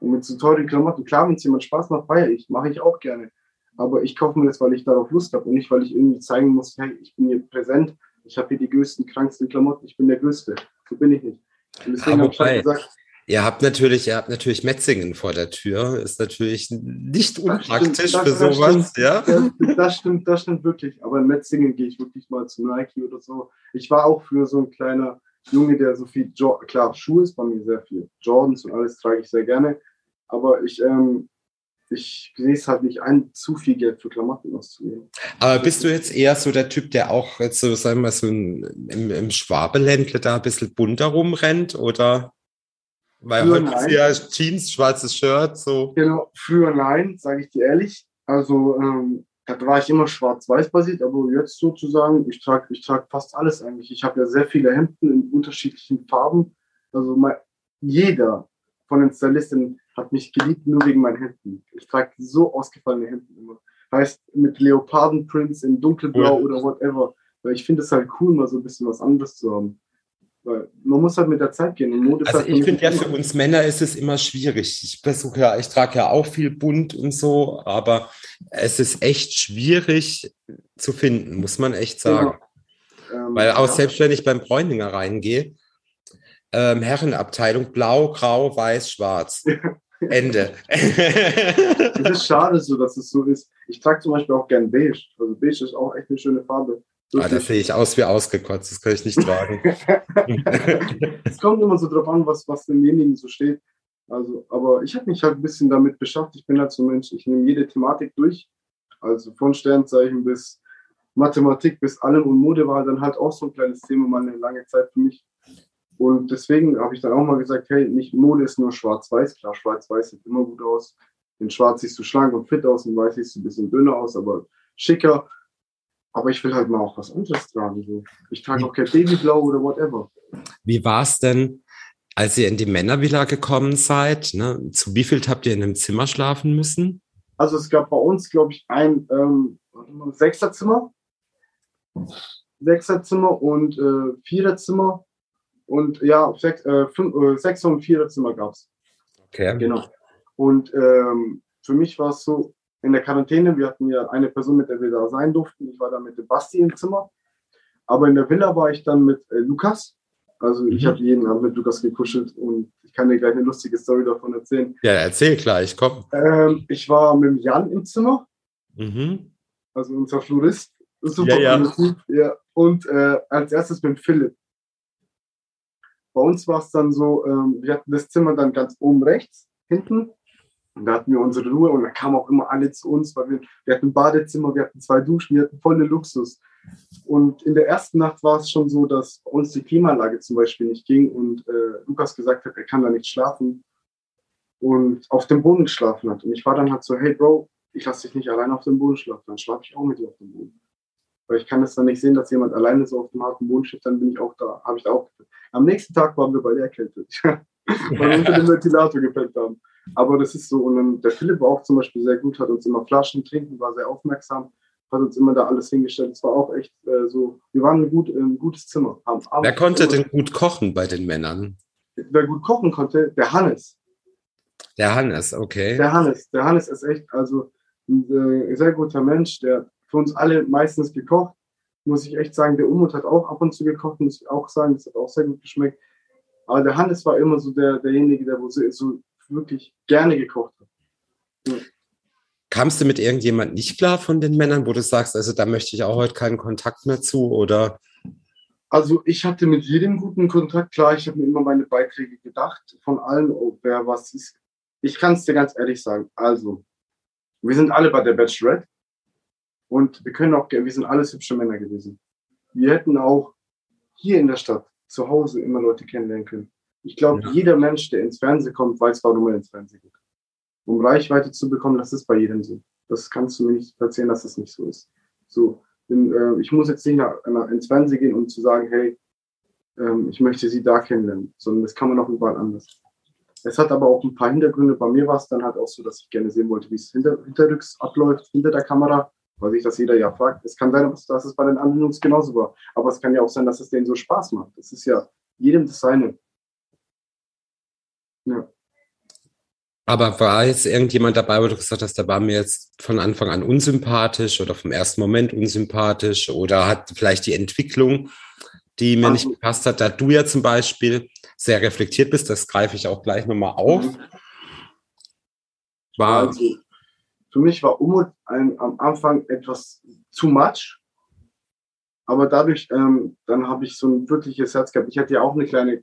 Und mit so teuren Klamotten, klar, wenn es jemand Spaß macht, feiere ich, mache ich auch gerne. Aber ich kaufe mir das, weil ich darauf Lust habe und nicht, weil ich irgendwie zeigen muss, hey, ich bin hier präsent, ich habe hier die größten, kranksten Klamotten, ich bin der Größte. So bin ich nicht. Und deswegen habe ich halt gesagt, Ihr habt natürlich, ihr habt natürlich Metzingen vor der Tür, ist natürlich nicht unpraktisch das stimmt, das, für sowas, das ja? Das, das, stimmt, das stimmt wirklich. Aber in Metzingen gehe ich wirklich mal zu Nike oder so. Ich war auch für so ein kleiner Junge, der so viel, jo klar, Schuhe ist bei mir sehr viel. Jordans und alles trage ich sehr gerne. Aber ich, ähm, ich sehe es halt nicht ein, zu viel Geld für Klamotten auszugeben. Aber bist du jetzt eher so der Typ, der auch jetzt so, sagen wir mal, so ein, im, im Schwabeländle da ein bisschen bunter rumrennt oder? Weil früher heute ja Jeans, schwarzes Shirt, so. Genau, früher nein, sage ich dir ehrlich. Also, ähm, da war ich immer schwarz-weiß basiert, aber jetzt sozusagen, ich trage ich trag fast alles eigentlich. Ich habe ja sehr viele Hemden in unterschiedlichen Farben. Also mein, jeder von den Stylisten hat mich geliebt, nur wegen meinen Hemden. Ich trage so ausgefallene Hemden immer. Heißt mit Leopardenprints in dunkelblau ja. oder whatever. Weil ich finde es halt cool, mal so ein bisschen was anderes zu haben. Weil man muss halt mit der Zeit gehen. Mode also halt ich finde ja, für uns Männer ist es immer schwierig. Ich versuche ja, ich trage ja auch viel bunt und so, aber es ist echt schwierig zu finden, muss man echt sagen. Genau. Ähm, Weil auch ja. selbst wenn ich beim Bräuninger reingehe, ähm, Herrenabteilung blau, grau, weiß, schwarz. Ende. Es ist schade so, dass es so ist. Ich trage zum Beispiel auch gern beige. Also beige ist auch echt eine schöne Farbe. Ah, da sehe ich aus wie ausgekotzt, das kann ich nicht tragen. es kommt immer so drauf an, was, was demjenigen so steht. Also, aber ich habe mich halt ein bisschen damit beschäftigt. Ich bin halt so ein Mensch, ich nehme jede Thematik durch. Also von Sternzeichen bis Mathematik bis allem und Mode war dann halt auch so ein kleines Thema mal eine lange Zeit für mich. Und deswegen habe ich dann auch mal gesagt, hey, nicht Mode ist nur schwarz-weiß. Klar, schwarz-weiß sieht immer gut aus. In schwarz siehst du schlank und fit aus, in weiß siehst du ein bisschen dünner aus, aber schicker. Aber ich will halt mal auch was anderes tragen. So. Ich trage auch kein Babyblau oder whatever. Wie war es denn, als ihr in die Männervilla gekommen seid? Ne? Zu wie viel habt ihr in einem Zimmer schlafen müssen? Also es gab bei uns, glaube ich, ein ähm, Sechserzimmer. Sechserzimmer und äh, Viererzimmer und ja, sechs, äh, fünf, äh, sechs und vier Zimmer gab es. Okay. Genau. Und ähm, für mich war es so, in der Quarantäne, wir hatten ja eine Person, mit der wir da sein durften. Ich war da mit dem Basti im Zimmer. Aber in der Villa war ich dann mit äh, Lukas. Also ich mhm. habe jeden Abend mit Lukas gekuschelt und ich kann dir gleich eine lustige Story davon erzählen. Ja, erzähl gleich, komm. Ähm, ich war mit Jan im Zimmer. Mhm. Also unser Florist. Super ja, ja. ja. Und äh, als erstes mit Philipp. Bei uns war es dann so, ähm, wir hatten das Zimmer dann ganz oben rechts, hinten. Und da hatten wir unsere Ruhe und da kamen auch immer alle zu uns, weil wir, wir hatten ein Badezimmer, wir hatten zwei Duschen, wir hatten volle Luxus. Und in der ersten Nacht war es schon so, dass bei uns die Klimaanlage zum Beispiel nicht ging und äh, Lukas gesagt hat, er kann da nicht schlafen und auf dem Boden geschlafen hat. Und ich war dann halt so, hey Bro, ich lasse dich nicht allein auf dem Boden schlafen, dann schlafe ich auch mit dir auf dem Boden. Weil ich kann es dann nicht sehen, dass jemand alleine so auf dem harten Boden steht, dann bin ich auch da, habe ich da auch. Am nächsten Tag waren wir beide erkältet, weil wir unter dem Ventilator gepennt haben. Aber das ist so, und dann, der Philipp war auch zum Beispiel sehr gut, hat uns immer Flaschen trinken, war sehr aufmerksam, hat uns immer da alles hingestellt. Es war auch echt äh, so, wir waren ein, gut, ein gutes Zimmer. Haben, Wer konnte denn gut kochen bei den Männern? Wer gut kochen konnte, der Hannes. Der Hannes, okay. Der Hannes, der Hannes ist echt, also ein äh, sehr guter Mensch, der für uns alle meistens gekocht. Muss ich echt sagen, der Umut hat auch ab und zu gekocht, muss ich auch sagen, das hat auch sehr gut geschmeckt. Aber der Hannes war immer so der, derjenige, der so, so wirklich gerne gekocht hat. Ja. Kamst du mit irgendjemand nicht klar von den Männern, wo du sagst, also da möchte ich auch heute keinen Kontakt mehr zu oder? Also ich hatte mit jedem guten Kontakt, klar, ich habe mir immer meine Beiträge gedacht, von allen, ob wer was ist. Ich kann es dir ganz ehrlich sagen. Also, wir sind alle bei der Bachelorette. Und wir können auch, wir sind alles hübsche Männer gewesen. Wir hätten auch hier in der Stadt zu Hause immer Leute kennenlernen können. Ich glaube, ja. jeder Mensch, der ins Fernsehen kommt, weiß, warum er ins Fernsehen geht. Um Reichweite zu bekommen, das ist bei jedem so. Das kannst du mir nicht erzählen, dass das nicht so ist. So, denn, äh, ich muss jetzt nicht nach, nach, ins Fernsehen gehen, um zu sagen, hey, ähm, ich möchte sie da kennenlernen, sondern das kann man auch überall anders. Es hat aber auch ein paar Hintergründe. Bei mir war es dann halt auch so, dass ich gerne sehen wollte, wie es hinter, hinterrücks abläuft, hinter der Kamera weil sich das jeder ja fragt. Es kann sein, dass es bei den anderen Jungs genauso war. Aber es kann ja auch sein, dass es denen so Spaß macht. Das ist ja jedem das seine. Ja. Aber war jetzt irgendjemand dabei, wo du gesagt hast, der war mir jetzt von Anfang an unsympathisch oder vom ersten Moment unsympathisch oder hat vielleicht die Entwicklung, die mir also, nicht gepasst hat, da du ja zum Beispiel sehr reflektiert bist, das greife ich auch gleich nochmal auf. Mhm. War, also, für mich war Umut ein, am Anfang etwas zu much. Aber dadurch, ähm, dann habe ich so ein wirkliches Herz gehabt. Ich hatte ja auch eine kleine,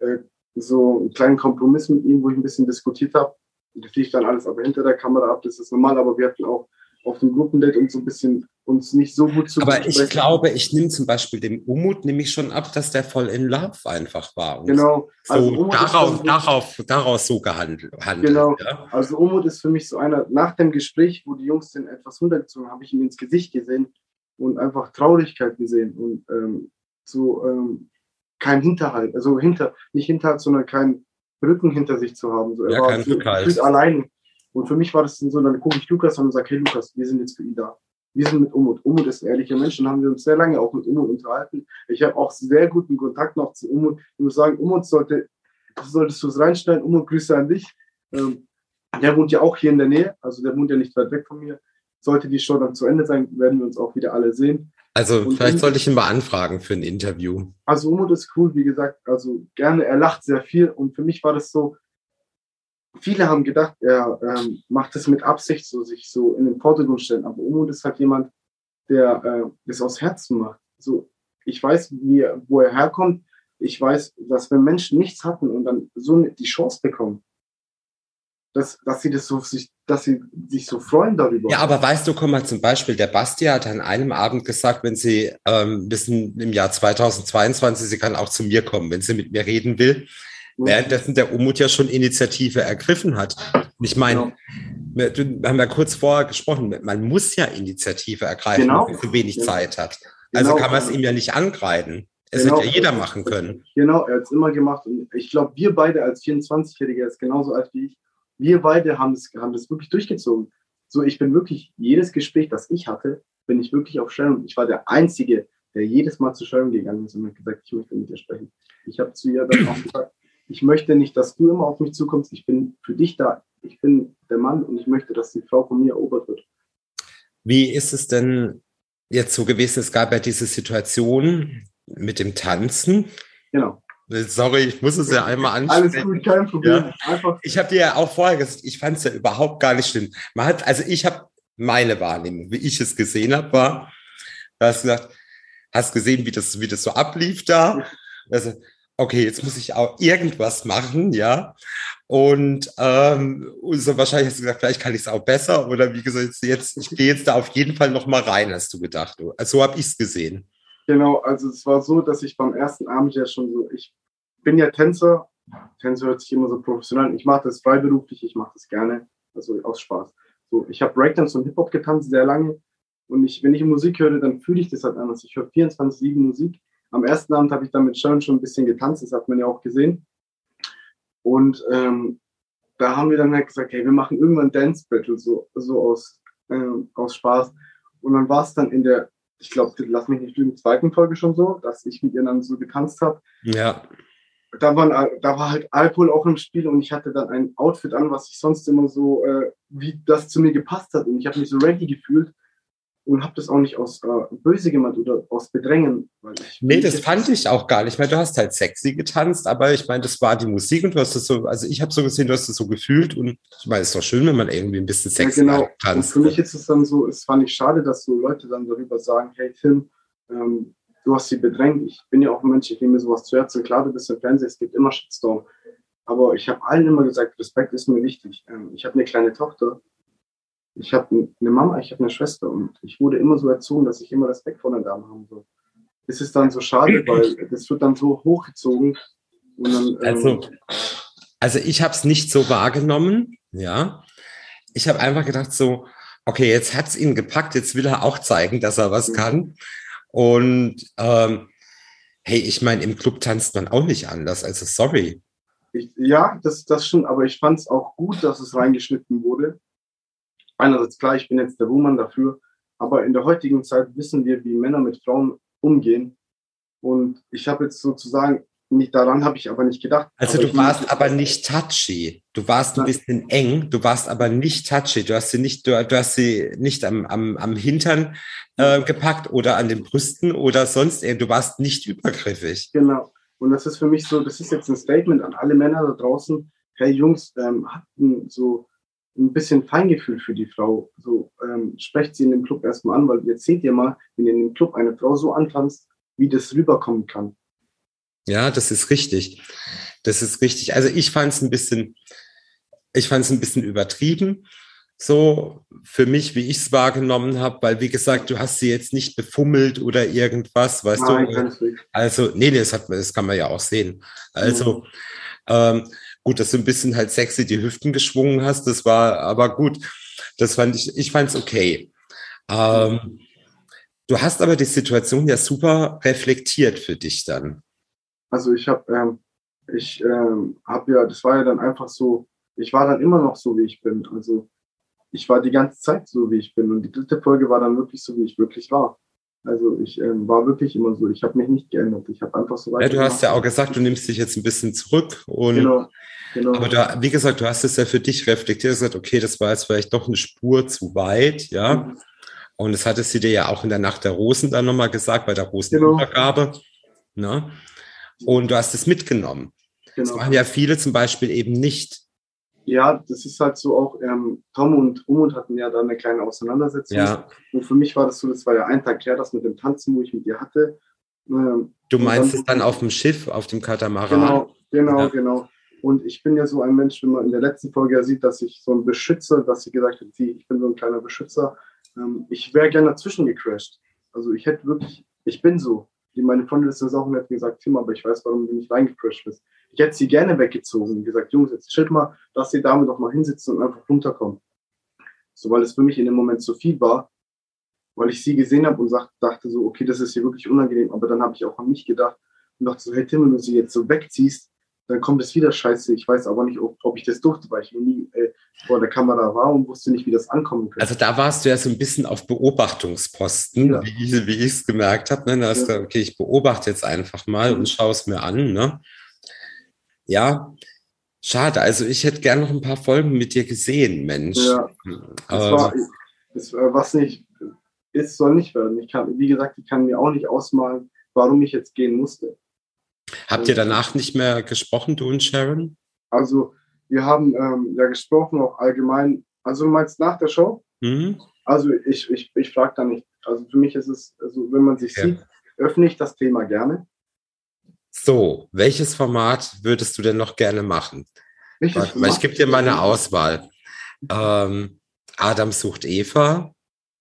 äh, äh, so einen kleinen Kompromiss mit ihm, wo ich ein bisschen diskutiert habe. Das lief dann alles aber hinter der Kamera ab, das ist normal, aber wir hatten auch auf dem Gruppendate und so ein bisschen uns nicht so gut zu Aber ich glaube, ich nehme zum Beispiel dem Umut nehme ich schon ab, dass der voll in Love einfach war. Und genau. Also so darauf, darauf, daraus so gehandelt. Genau. Ja? Also Umut ist für mich so einer, nach dem Gespräch, wo die Jungs den etwas runtergezogen haben, habe ich ihm ins Gesicht gesehen und einfach Traurigkeit gesehen und ähm, so ähm, kein Hinterhalt, also hinter, nicht Hinterhalt, sondern kein Rücken hinter sich zu haben. So, er ja, war kein Rückhalt. allein. Und für mich war das so, dann gucke ich Lukas an und sage, hey Lukas, wir sind jetzt für ihn da. Wir sind mit Umut. Umut ist ein ehrlicher Mensch und haben wir uns sehr lange auch mit Umut unterhalten. Ich habe auch sehr guten Kontakt noch zu Umut. Ich muss sagen, Umut sollte, solltest du es reinstellen. Umut, Grüße an dich. Ähm, der wohnt ja auch hier in der Nähe, also der wohnt ja nicht weit weg von mir. Sollte die Show dann zu Ende sein, werden wir uns auch wieder alle sehen. Also Und vielleicht sollte ich ihn mal anfragen für ein Interview. Also Umut ist cool, wie gesagt, also gerne, er lacht sehr viel und für mich war das so, viele haben gedacht, er ähm, macht das mit Absicht, so sich so in den Vordergrund stellen, aber Umut ist halt jemand, der äh, das aus Herzen macht. So, ich weiß, wie, wo er herkommt, ich weiß, dass wenn Menschen nichts hatten und dann so die Chance bekommen, dass, dass sie das so sich, dass sie sich so freuen darüber. Ja, aber weißt du, komm mal zum Beispiel, der Basti hat an einem Abend gesagt, wenn sie ähm, wissen, im Jahr 2022, sie kann auch zu mir kommen, wenn sie mit mir reden will. Währenddessen der Umut ja schon Initiative ergriffen hat. Und ich meine, wir wir haben ja kurz vorher gesprochen, man muss ja Initiative ergreifen, Genau. wenn man so wenig Ja. Zeit hat. Also Genau. kann man es ihm ja nicht angreifen. Es Genau. hätte ja jeder machen können. Genau, er hat es immer gemacht. Und ich glaube, wir beide als 24-Jähriger, er ist genauso alt wie ich, wir beide haben das, haben das wirklich durchgezogen. So, ich bin wirklich, jedes Gespräch, das ich hatte, bin ich wirklich auf Sharon. Ich war der Einzige, der jedes Mal zu Sharon gegangen ist und hat gesagt, ich möchte mit dir sprechen. Ich habe zu ihr dann auch gesagt, ich möchte nicht, dass du immer auf mich zukommst. Ich bin für dich da. Ich bin der Mann und ich möchte, dass die Frau von mir erobert wird. Wie ist es denn jetzt so gewesen? Es gab ja diese Situation mit dem Tanzen. Genau. Sorry, ich muss es ja einmal ansprechen. Alles gut, kein Problem. Einfach, Ich habe dir ja auch vorher gesagt, ich fand es ja überhaupt gar nicht schlimm. Man hat, also ich habe meine Wahrnehmung, wie ich es gesehen habe, war, du hast gesagt, hast gesehen, wie das, wie das so ablief da. Also, okay, jetzt muss ich auch irgendwas machen, ja. Und, ähm, so wahrscheinlich hast du gesagt, vielleicht kann ich es auch besser. Oder wie gesagt, jetzt, ich gehe jetzt da auf jeden Fall noch mal rein, hast du gedacht. Also, so habe ich es gesehen. Genau, also es war so, dass ich beim ersten Abend ja schon so, ich bin ja Tänzer. Tänzer hört sich immer so professionell an. Ich mache das freiberuflich, ich mache das gerne, also aus Spaß. So, ich habe Breakdance und Hip-Hop getanzt sehr lange und ich, wenn ich Musik höre, dann fühle ich das halt anders. Ich höre 24-7 Musik. Am ersten Abend habe ich dann mit Sharon schon ein bisschen getanzt, das hat man ja auch gesehen. Und ähm, da haben wir dann halt gesagt, hey, wir machen irgendwann Dance Battle, so, so aus, ähm, aus Spaß. Und dann war es dann in der, ich glaube, lass mich nicht lügen, zweiten Folge schon so, dass ich mit ihr dann so getanzt habe. Ja. Da, waren, da war halt Alkohol auch im Spiel und ich hatte dann ein Outfit an, was ich sonst immer so, äh, wie das zu mir gepasst hat. Und ich habe mich so ready gefühlt und habe das auch nicht aus äh, Böse gemeint oder aus Bedrängen. Weil ich, Nee, das fand ich auch gar nicht, weil du hast halt sexy getanzt, aber ich meine, das war die Musik und du hast das so, also ich habe so gesehen, du hast das so gefühlt und ich meine, es ist doch schön, wenn man irgendwie ein bisschen Ja, sexy genau. Und tanzt. für mich ist es dann so, es fand ich schade, dass so Leute dann darüber sagen, hey Tim, ähm, du hast sie bedrängt. Ich bin ja auch ein Mensch, ich nehme mir sowas zu Herzen. Klar, du bist im Fernsehen, es gibt immer Shitstorm. Aber ich habe allen immer gesagt, Respekt ist mir wichtig. Ähm, ich habe eine kleine Tochter, ich habe eine Mama, ich habe eine Schwester und ich wurde immer so erzogen, dass ich immer Respekt vor den Damen haben soll. Es ist dann so schade, weil das wird dann so hochgezogen. Dann, ähm, Also, also ich habe es nicht so wahrgenommen, ja. Ich habe einfach gedacht so, okay, jetzt hat's ihn gepackt, jetzt will er auch zeigen, dass er was Mhm. kann. Und ähm, hey, ich meine, im Club tanzt man auch nicht anders, also sorry. Ich, ja, das, das stimmt, aber ich fand es auch gut, dass es reingeschnitten wurde. Einerseits klar, ich bin jetzt der Woman dafür, aber in der heutigen Zeit wissen wir, wie Männer mit Frauen umgehen. Und ich habe jetzt sozusagen, nicht daran habe ich aber nicht gedacht. Also du warst aber nicht touchy. Du warst ein Nein. bisschen eng, du warst aber nicht touchy. Du hast sie nicht, du, du hast sie nicht am, am, am Hintern äh, gepackt oder an den Brüsten oder sonst irgend. Du warst nicht übergriffig. Genau. Und das ist für mich so, das ist jetzt ein Statement an alle Männer da draußen. Hey Jungs, ähm, habt ein, so ein bisschen Feingefühl für die Frau. So ähm, sprecht sie in dem Club erstmal an, weil jetzt seht ihr mal, wenn ihr in dem Club eine Frau so antanzt, wie das rüberkommen kann. Ja, das ist richtig. Das ist richtig. Also ich fand es ein bisschen, ich fand es ein bisschen übertrieben. So für mich, wie ich es wahrgenommen habe, weil wie gesagt, du hast sie jetzt nicht befummelt oder irgendwas, weißt Nein, du? Also, nee, nee, das, hat, das kann man ja auch sehen. Also, ähm, gut, dass du ein bisschen halt sexy die Hüften geschwungen hast, das war aber gut. Das fand ich, ich fand es okay. Ähm, du hast aber die Situation ja super reflektiert für dich dann. Also ich habe, ähm, ich ähm, habe ja, das war ja dann einfach so, ich war dann immer noch so, wie ich bin. Also ich war die ganze Zeit so, wie ich bin. Und die dritte Folge war dann wirklich so, wie ich wirklich war. Also ich ähm, war wirklich immer so. Ich habe mich nicht geändert. Ich habe einfach so Ja, du hast ja auch gesagt, du nimmst dich jetzt ein bisschen zurück und Genau, genau. aber du, wie gesagt, du hast es ja für dich reflektiert, gesagt, okay, das war jetzt vielleicht doch eine Spur zu weit, ja. Und das hatte sie dir ja auch in der Nacht der Rosen dann nochmal gesagt, bei der Rosenübergabe. Genau. Ne? Und du hast es mitgenommen. Genau. Das machen ja viele zum Beispiel eben nicht. Ja, das ist halt so auch, ähm, Tom und Umut hatten ja da eine kleine Auseinandersetzung. Ja. Und für mich war das so, das war ja ein Tag her, das mit dem Tanzen, wo ich mit ihr hatte. Ähm, du meinst dann, es dann auf dem Schiff, auf dem Katamaran? Genau, genau, ja. genau. Und ich bin ja so ein Mensch, wenn man in der letzten Folge ja sieht, dass ich so ein Beschützer, dass sie gesagt hat, ich bin so ein kleiner Beschützer. Ähm, ich wäre gerne dazwischen gecrashed. Also ich hätte wirklich, ich bin so. Meine Freundin ist das auch und hat gesagt, Tim, aber ich weiß, warum du nicht reingecrashed bist. Ich hätte sie gerne weggezogen und gesagt, Jungs, jetzt chillt mal, dass die Dame doch mal hinsitzen und einfach runterkommen. So, weil es für mich in dem Moment zu viel war, weil ich sie gesehen habe und dachte so, okay, das ist hier wirklich unangenehm. Aber dann habe ich auch an mich gedacht und dachte so, hey Tim, wenn du sie jetzt so wegziehst, dann kommt es wieder scheiße. Ich weiß aber nicht, ob, ob ich das durfte, weil ich nie äh, vor der Kamera war und wusste nicht, wie das ankommen könnte. Also da warst du ja so ein bisschen auf Beobachtungsposten, ja. wie, wie ich es gemerkt habe. Ne? Da hast ja. du, okay, ich beobachte jetzt einfach mal mhm. und schaue es mir an. Ne? Ja, schade. Also ich hätte gerne noch ein paar Folgen mit dir gesehen, Mensch. Ja, das war, das, was nicht ist, soll nicht werden. Ich kann, wie gesagt, ich kann mir auch nicht ausmalen, warum ich jetzt gehen musste. Habt ihr danach nicht mehr gesprochen, du und Sharon? Also, wir haben ähm, ja gesprochen, auch allgemein. Also, du meinst nach der Show? Mhm. Also, ich, ich, ich frage da nicht. Also, für mich ist es, also, wenn man sich ja. sieht, öffne ich das Thema gerne. So, welches Format würdest du denn noch gerne machen? Welches Weil ich gebe dir mal eine Auswahl. Ähm, Adam sucht Eva.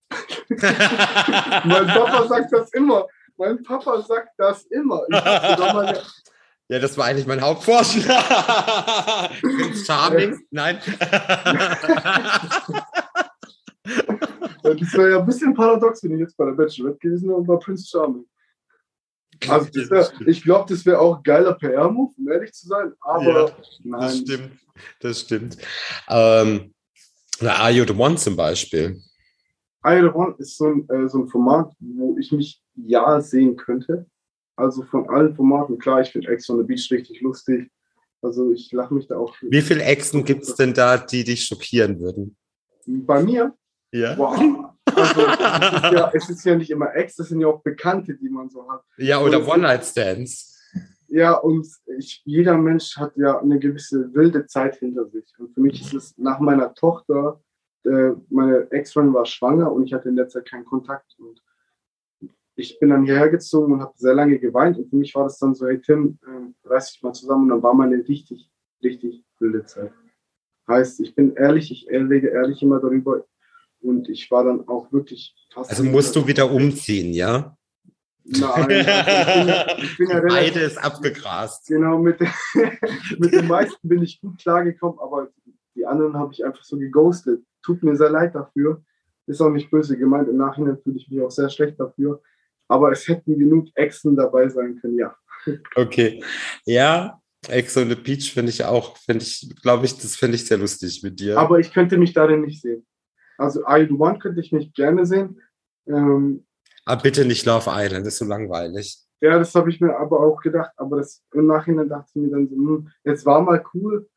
mein Papa sagt das immer. Mein Papa sagt das immer. ja, das war eigentlich mein Hauptvorschlag. Prince Charming? Nein. das wäre ja ein bisschen paradox, wenn ich jetzt bei der Bachelorette gewesen wäre und bei Prince Charming. Also wär, ich glaube, das wäre auch ein geiler PR-Move, um ehrlich zu sein. Aber ja, nein. Das stimmt. Das stimmt. Ähm, Are You the One zum Beispiel? Are One ist so ein, äh, so ein Format, wo ich mich ja sehen könnte. Also von allen Formaten, klar, ich finde Ex on the Beach richtig lustig. Also ich lache mich da auch. Wie viele Exen gibt es denn da, die dich schockieren würden? Bei mir? Ja. Wow. Also, es, ist ja, es ist ja nicht immer Ex, das sind ja auch Bekannte, die man so hat. Ja, oder One-Night-Stands. Ja, und ich, jeder Mensch hat ja eine gewisse wilde Zeit hinter sich. Und für mich ist es nach meiner Tochter äh, meine Ex-Freundin war schwanger und ich hatte in der Zeit keinen Kontakt. Und ich bin dann hierher gezogen und habe sehr lange geweint. Und für mich war das dann so, hey Tim, äh, reiß dich mal zusammen. Und dann war meine richtig, richtig wilde Zeit. Heißt, ich bin ehrlich, ich rede ehrlich immer darüber. Und ich war dann auch wirklich fast. Also musst du wieder umziehen, ja? Nein, also ich bin ja, ich bin ja Beides abgegrast. Genau, mit, mit den meisten bin ich gut klargekommen, aber die anderen habe ich einfach so geghostet. Tut mir sehr leid dafür. Ist auch nicht böse gemeint. Im Nachhinein fühle ich mich auch sehr schlecht dafür. Aber es hätten genug Exen dabei sein können, ja. Okay. Ja, Ex on the Beach finde ich auch, finde ich, glaube ich, das finde ich sehr lustig mit dir. Aber ich könnte mich darin nicht sehen. Also Isle One könnte ich nicht gerne sehen. Ähm, aber bitte nicht Love Island, das ist so langweilig. Ja, das habe ich mir aber auch gedacht. Aber das, im Nachhinein dachte ich mir dann so, hm, jetzt war mal cool,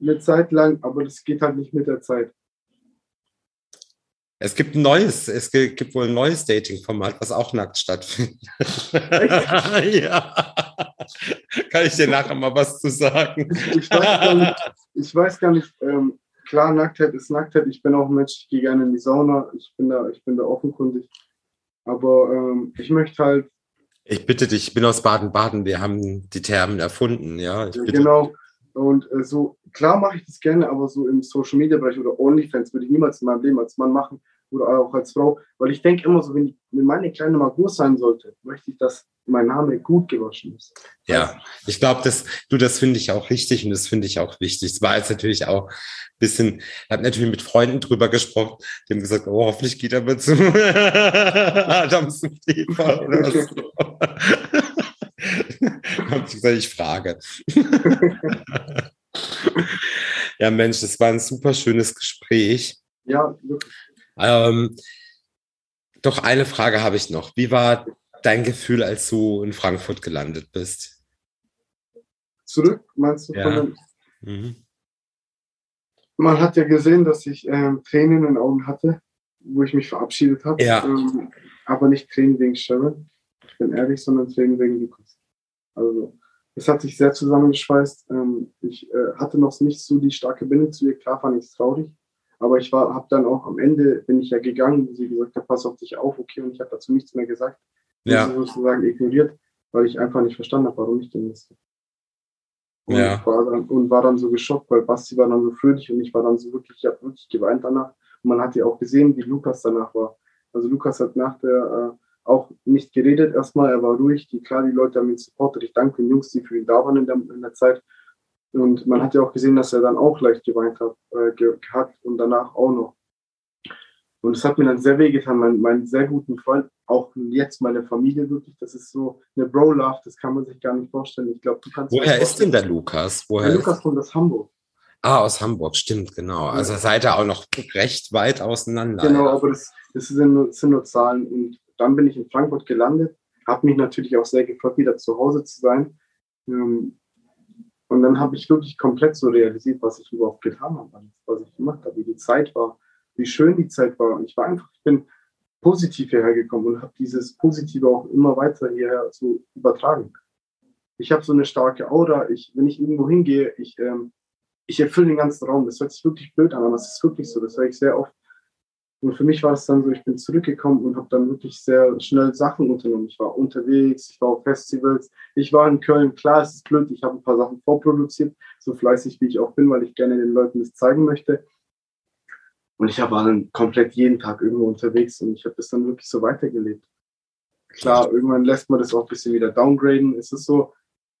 eine Zeit lang, aber das geht halt nicht mit der Zeit. Es gibt ein neues, es gibt wohl ein neues Dating-Format, was auch nackt stattfindet. ja. Kann ich dir nachher mal was zu sagen? Ich weiß gar nicht, ich weiß gar nicht ähm, klar, Nacktheit ist Nacktheit. Ich bin auch ein Mensch, ich gehe gerne in die Sauna, ich bin da, ich bin da offenkundig. Aber ähm, ich möchte halt. Ich bitte dich, ich bin aus Baden-Baden, wir haben die Thermen erfunden, ja. ja genau. Und äh, so, klar mache ich das gerne, aber so im Social Media Bereich oder OnlyFans würde ich niemals in meinem Leben als Mann machen oder auch als Frau, weil ich denke immer so, wenn, ich, wenn meine Kleine mal groß sein sollte, möchte ich, dass mein Name gut gewaschen ist. Ja, ich glaube, dass du, das finde ich auch richtig und das finde ich auch wichtig. Es war jetzt natürlich auch ein bisschen, ich habe natürlich mit Freunden drüber gesprochen, die haben gesagt, oh, hoffentlich geht er mit zu Adams Eva oder so. habe ich gesagt, ich frage. ja, Mensch, das war ein super schönes Gespräch. Ja, wirklich. Ähm, doch eine Frage habe ich noch. Wie war dein Gefühl, als du in Frankfurt gelandet bist? Zurück, meinst du? Ja. Mhm. Man hat ja gesehen, dass ich ähm, Tränen in den Augen hatte. wo ich mich verabschiedet habe. Ja. Ähm, aber nicht Tränen wegen Sharon, ich bin ehrlich, sondern Tränen wegen Lukas. Also, es hat sich sehr zusammengeschweißt. Ähm, ich äh, hatte noch nicht so die starke Bindung zu ihr. Klar fand ich es traurig. Aber ich war, habe dann auch am Ende, bin ich ja gegangen, wo sie gesagt hat, pass auf dich auf, okay, und ich habe dazu nichts mehr gesagt. Ja. Sie sozusagen ignoriert, weil ich einfach nicht verstanden habe, warum ich denn musste. Und, Ja. war dann, und war dann so geschockt, weil Basti war dann so fröhlich und ich war dann so wirklich, ich habe wirklich geweint danach. Und man hat ja auch gesehen, wie Lukas danach war. Also Lukas hat nach der äh, auch nicht geredet erstmal, er war ruhig. Die, klar, die Leute haben ihn supportet. Ich danke den Jungs, die für ihn da waren in der, in der Zeit. Und man hat ja auch gesehen, dass er dann auch leicht geweint hat, äh, hat und danach auch noch. Und es hat mir dann sehr wehgetan, mein, meinen sehr guten Freund, auch jetzt meine Familie wirklich, das ist so eine Bro-Love, das kann man sich gar nicht vorstellen. Ich glaube, du kannst Woher ist denn der Lukas? Woher der Lukas kommt aus Hamburg. Ah, aus Hamburg, stimmt, genau. Also seid ihr auch noch recht weit auseinander. Genau, ja. aber das, das sind, nur, sind nur Zahlen. Und dann bin ich in Frankfurt gelandet, habe mich natürlich auch sehr gefreut, wieder zu Hause zu sein. Ähm, Und dann habe ich wirklich komplett so realisiert, was ich überhaupt getan habe, was ich gemacht habe, wie die Zeit war, wie schön die Zeit war. Und ich war einfach, ich bin positiv hierher gekommen und habe dieses Positive auch immer weiter hierher so übertragen. Ich habe so eine starke Aura. Ich, wenn ich irgendwo hingehe, ich, ähm, ich erfülle den ganzen Raum. Das hört sich wirklich blöd an, aber es ist wirklich so. Das höre ich sehr oft. Und für mich war es dann so, ich bin zurückgekommen und habe dann wirklich sehr schnell Sachen unternommen. Ich war unterwegs, ich war auf Festivals, ich war in Köln. Klar, es ist blöd, ich habe ein paar Sachen vorproduziert, so fleißig wie ich auch bin, weil ich gerne den Leuten das zeigen möchte. Und ich war dann komplett jeden Tag irgendwo unterwegs und ich habe das dann wirklich so weitergelebt. Klar, irgendwann lässt man das auch ein bisschen wieder downgraden, ist es so.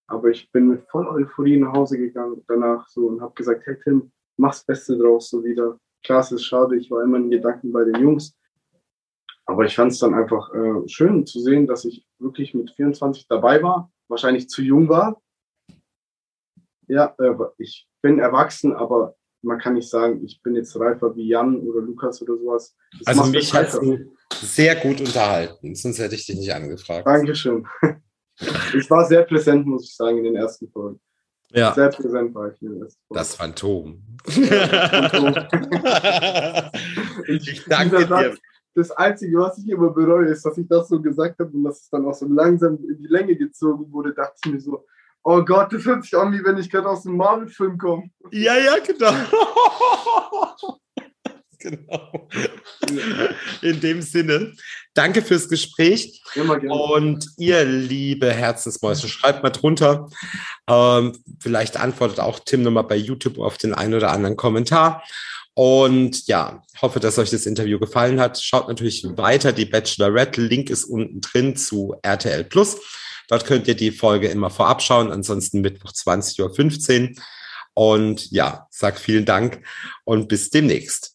Aber ich bin mit voller Euphorie nach Hause gegangen danach so und habe gesagt, hey Tim, mach's Beste draus so wieder. Klar, es ist schade, ich war immer in Gedanken bei den Jungs. Aber ich fand es dann einfach äh, schön zu sehen, dass ich wirklich mit 24 dabei war, wahrscheinlich zu jung war. Ja, äh, ich bin erwachsen, aber man kann nicht sagen, ich bin jetzt reifer wie Jan oder Lukas oder sowas. Das Also mich du sehr gut unterhalten, sonst hätte ich dich nicht angefragt. Dankeschön. Ich war sehr präsent, muss ich sagen, in den ersten Folgen. Ja, Sehr präsent war ich Folgen. das Phantom. Ich danke dir. Das Einzige, was ich immer bereue, ist, dass ich das so gesagt habe und dass es dann auch so langsam in die Länge gezogen wurde, dachte ich mir so, oh Gott, das hört sich an, wie wenn ich gerade aus einem Marvel-Film komme. Ja, ja, genau. genau. In dem Sinne, danke fürs Gespräch. Immer gerne. Und ihr liebe Herzensmäuse, schreibt mal drunter. Ähm, vielleicht antwortet auch Tim nochmal bei YouTube auf den einen oder anderen Kommentar. Und ja, hoffe, dass euch das Interview gefallen hat. Schaut natürlich weiter die Bachelorette. Link ist unten drin zu RTL Plus. Dort könnt ihr die Folge immer vorab schauen. Ansonsten Mittwoch 20.15 Uhr. Und ja, sag vielen Dank und bis demnächst.